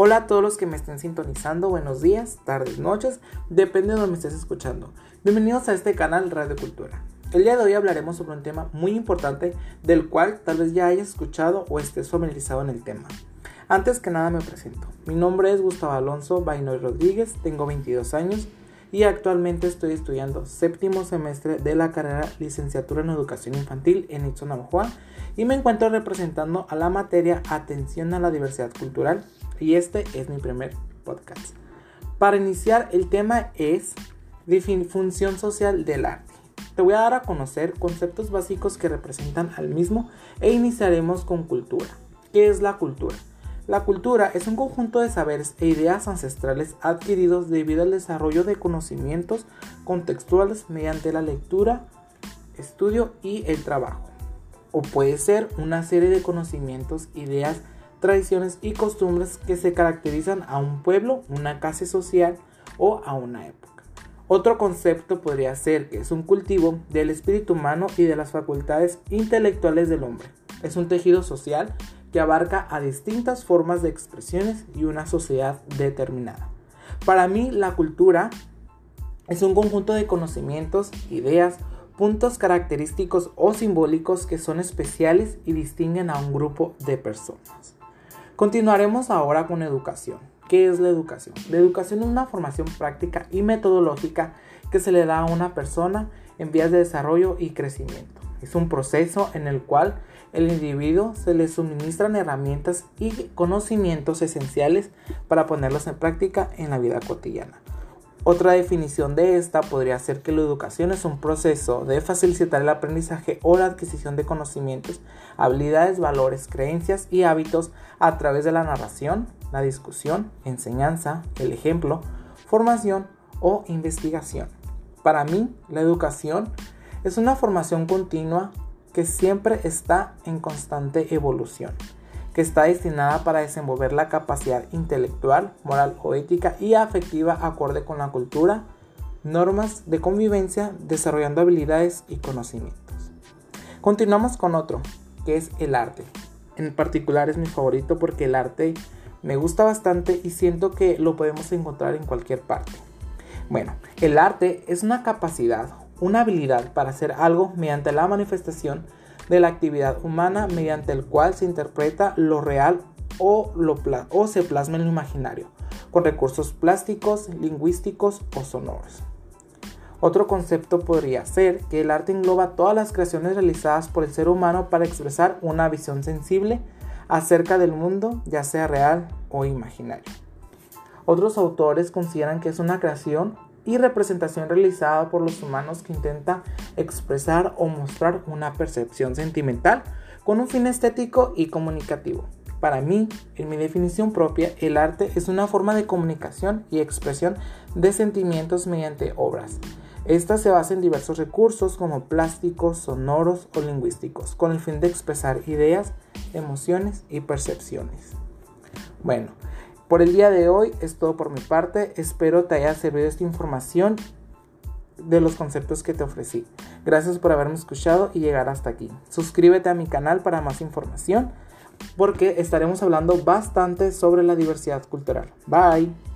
Hola a todos los que me estén sintonizando, buenos días, tardes, noches, depende de donde me estés escuchando. Bienvenidos a este canal Radio Cultura. El día de hoy hablaremos sobre un tema muy importante del cual tal vez ya hayas escuchado o estés familiarizado en el tema. Antes que nada me presento. Mi nombre es Gustavo Alonso Bainoy Rodríguez, tengo 22 años y actualmente estoy estudiando séptimo semestre de la carrera Licenciatura en Educación Infantil en Itzona, y me encuentro representando a la materia Atención a la Diversidad Cultural y este es mi primer podcast. Para iniciar, el tema es función social del arte. Te voy a dar a conocer conceptos básicos que representan al mismo e iniciaremos con cultura. ¿Qué es la cultura? La cultura es un conjunto de saberes e ideas ancestrales adquiridos debido al desarrollo de conocimientos contextuales mediante la lectura, estudio y el trabajo. O puede ser una serie de conocimientos, ideas, tradiciones y costumbres que se caracterizan a un pueblo, una clase social o a una época. Otro concepto podría ser que es un cultivo del espíritu humano y de las facultades intelectuales del hombre. Es un tejido social que abarca a distintas formas de expresiones y una sociedad determinada. Para mí la cultura es un conjunto de conocimientos, ideas, puntos característicos o simbólicos que son especiales y distinguen a un grupo de personas. Continuaremos ahora con educación. ¿Qué es la educación? La educación es una formación práctica y metodológica que se le da a una persona en vías de desarrollo y crecimiento. Es un proceso en el cual el individuo se le suministran herramientas y conocimientos esenciales para ponerlos en práctica en la vida cotidiana. Otra definición de esta podría ser que la educación es un proceso de facilitar el aprendizaje o la adquisición de conocimientos, habilidades, valores, creencias y hábitos a través de la narración, la discusión, enseñanza, el ejemplo, formación o investigación. Para mí, la educación es una formación continua que siempre está en constante evolución que está destinada para desenvolver la capacidad intelectual, moral o ética y afectiva acorde con la cultura, normas de convivencia, desarrollando habilidades y conocimientos. Continuamos con otro, que es el arte. En particular es mi favorito porque el arte me gusta bastante y siento que lo podemos encontrar en cualquier parte. Bueno, el arte es una capacidad, una habilidad para hacer algo mediante la manifestación de la actividad humana mediante el cual se interpreta lo real o, lo o se plasma en lo imaginario, con recursos plásticos, lingüísticos o sonoros. Otro concepto podría ser que el arte engloba todas las creaciones realizadas por el ser humano para expresar una visión sensible acerca del mundo, ya sea real o imaginario. Otros autores consideran que es una creación y representación realizada por los humanos que intenta expresar o mostrar una percepción sentimental con un fin estético y comunicativo. Para mí, en mi definición propia, el arte es una forma de comunicación y expresión de sentimientos mediante obras. Esta se basa en diversos recursos como plásticos, sonoros o lingüísticos, con el fin de expresar ideas, emociones y percepciones. Bueno, por el día de hoy es todo por mi parte. Espero te haya servido esta información de los conceptos que te ofrecí. Gracias por haberme escuchado y llegar hasta aquí. Suscríbete a mi canal para más información porque estaremos hablando bastante sobre la diversidad cultural. Bye.